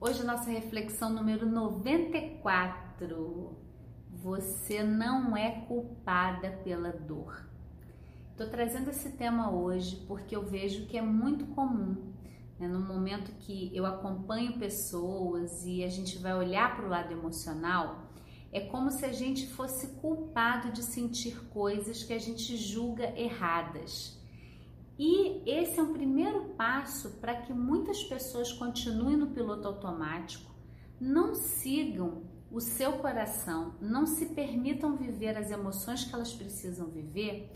Hoje nossa reflexão número 94. Você não é culpada pela dor. Estou trazendo esse tema hoje porque eu vejo que é muito comum, né? no momento que eu acompanho pessoas e a gente vai olhar para o lado emocional, é como se a gente fosse culpado de sentir coisas que a gente julga erradas. E esse é um primeiro passo para que muitas pessoas continuem no piloto automático, não sigam o seu coração, não se permitam viver as emoções que elas precisam viver,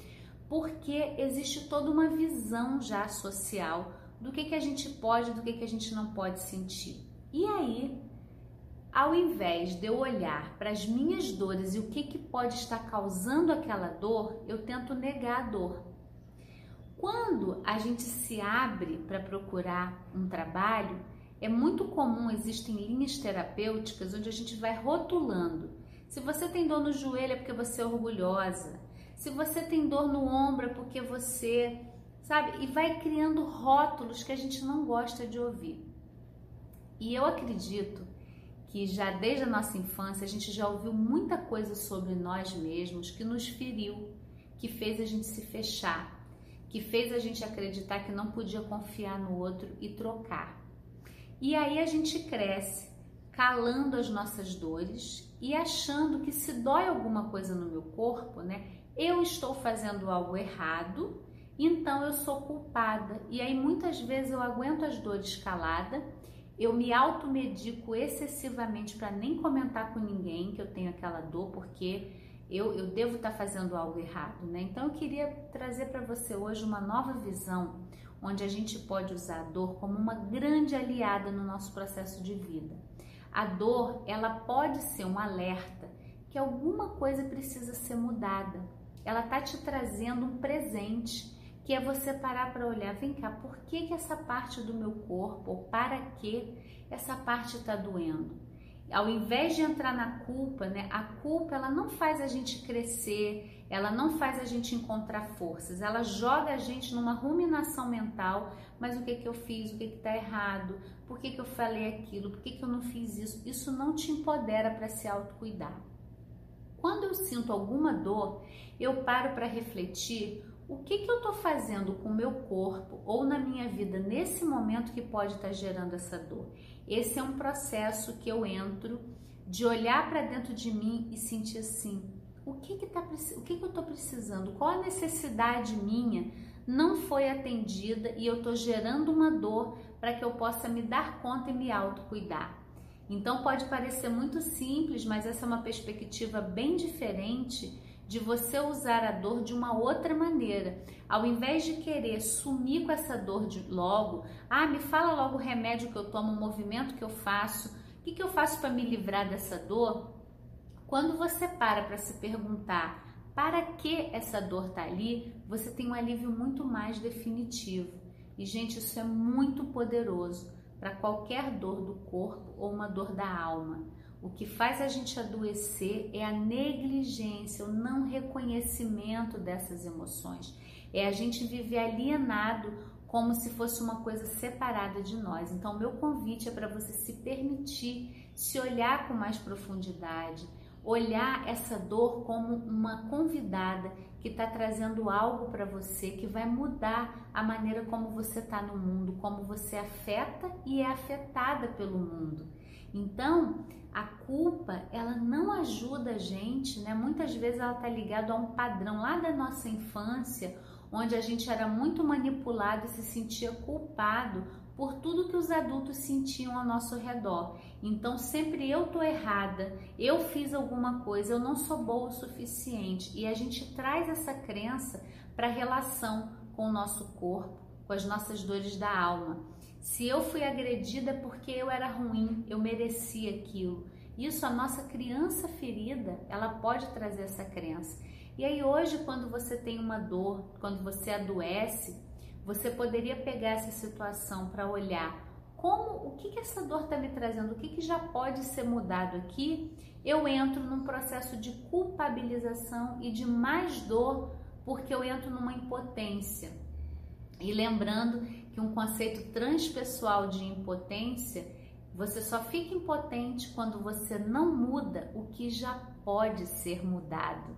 porque existe toda uma visão já social do que, que a gente pode, do que, que a gente não pode sentir. E aí, ao invés de eu olhar para as minhas dores e o que, que pode estar causando aquela dor, eu tento negar a dor. Quando a gente se abre para procurar um trabalho, é muito comum, existem linhas terapêuticas onde a gente vai rotulando. Se você tem dor no joelho é porque você é orgulhosa. Se você tem dor no ombro é porque você, sabe? E vai criando rótulos que a gente não gosta de ouvir. E eu acredito que já desde a nossa infância a gente já ouviu muita coisa sobre nós mesmos que nos feriu, que fez a gente se fechar, que fez a gente acreditar que não podia confiar no outro e trocar. E aí a gente cresce calando as nossas dores e achando que se dói alguma coisa no meu corpo, né, eu estou fazendo algo errado, então eu sou culpada. E aí muitas vezes eu aguento as dores calada, eu me automedico excessivamente para nem comentar com ninguém que eu tenho aquela dor, porque eu, eu devo estar tá fazendo algo errado, né? Então eu queria trazer para você hoje uma nova visão, onde a gente pode usar a dor como uma grande aliada no nosso processo de vida. A dor, ela pode ser um alerta que alguma coisa precisa ser mudada. Ela tá te trazendo um presente, que é você parar para olhar, vem cá, por que que essa parte do meu corpo, ou para que essa parte está doendo? Ao invés de entrar na culpa, né, a culpa ela não faz a gente crescer, ela não faz a gente encontrar forças, ela joga a gente numa ruminação mental, mas o que que eu fiz, o que que tá errado, por que que eu falei aquilo, por que que eu não fiz isso, isso não te empodera para se autocuidar. Quando eu sinto alguma dor, eu paro para refletir o que, que eu estou fazendo com o meu corpo ou na minha vida nesse momento que pode estar tá gerando essa dor. Esse é um processo que eu entro de olhar para dentro de mim e sentir assim: o que que, tá, o que, que eu estou precisando? Qual a necessidade minha não foi atendida e eu estou gerando uma dor para que eu possa me dar conta e me autocuidar? Então pode parecer muito simples, mas essa é uma perspectiva bem diferente de você usar a dor de uma outra maneira. Ao invés de querer sumir com essa dor de logo, ah, me fala logo o remédio que eu tomo, o movimento que eu faço, o que, que eu faço para me livrar dessa dor? Quando você para para se perguntar para que essa dor está ali, você tem um alívio muito mais definitivo. E, gente, isso é muito poderoso para qualquer dor do corpo ou uma dor da alma. O que faz a gente adoecer é a negligência, o não reconhecimento dessas emoções. É a gente viver alienado como se fosse uma coisa separada de nós. Então, meu convite é para você se permitir se olhar com mais profundidade, olhar essa dor como uma convidada que está trazendo algo para você que vai mudar a maneira como você está no mundo, como você afeta e é afetada pelo mundo. Então, a culpa, ela não ajuda a gente, né? Muitas vezes ela está ligada a um padrão lá da nossa infância, onde a gente era muito manipulado e se sentia culpado por tudo que os adultos sentiam ao nosso redor. Então, sempre eu tô errada, eu fiz alguma coisa, eu não sou boa o suficiente. E a gente traz essa crença para a relação com o nosso corpo, com as nossas dores da alma. Se eu fui agredida porque eu era ruim, eu merecia aquilo. Isso a nossa criança ferida, ela pode trazer essa crença. E aí hoje quando você tem uma dor, quando você adoece, você poderia pegar essa situação para olhar como o que, que essa dor está me trazendo, o que, que já pode ser mudado aqui. Eu entro num processo de culpabilização e de mais dor porque eu entro numa impotência. E lembrando que um conceito transpessoal de impotência Você só fica impotente quando você não muda o que já pode ser mudado.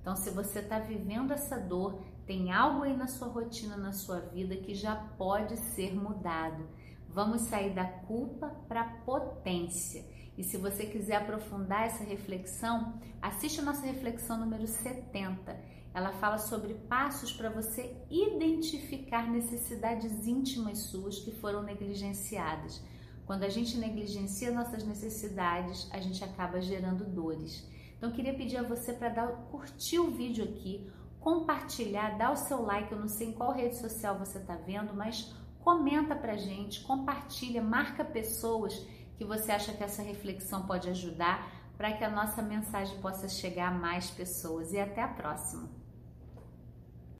Então, se você está vivendo essa dor, tem algo aí na sua rotina, na sua vida que já pode ser mudado. Vamos sair da culpa para potência. E se você quiser aprofundar essa reflexão, assiste a nossa reflexão número 70. Ela fala sobre passos para você identificar necessidades íntimas suas que foram negligenciadas. Quando a gente negligencia nossas necessidades, a gente acaba gerando dores. Então, queria pedir a você para curtir o vídeo aqui, compartilhar, dar o seu like. Eu não sei em qual rede social você está vendo, mas comenta para gente, compartilha, marca pessoas que você acha que essa reflexão pode ajudar para que a nossa mensagem possa chegar a mais pessoas. E até a próxima!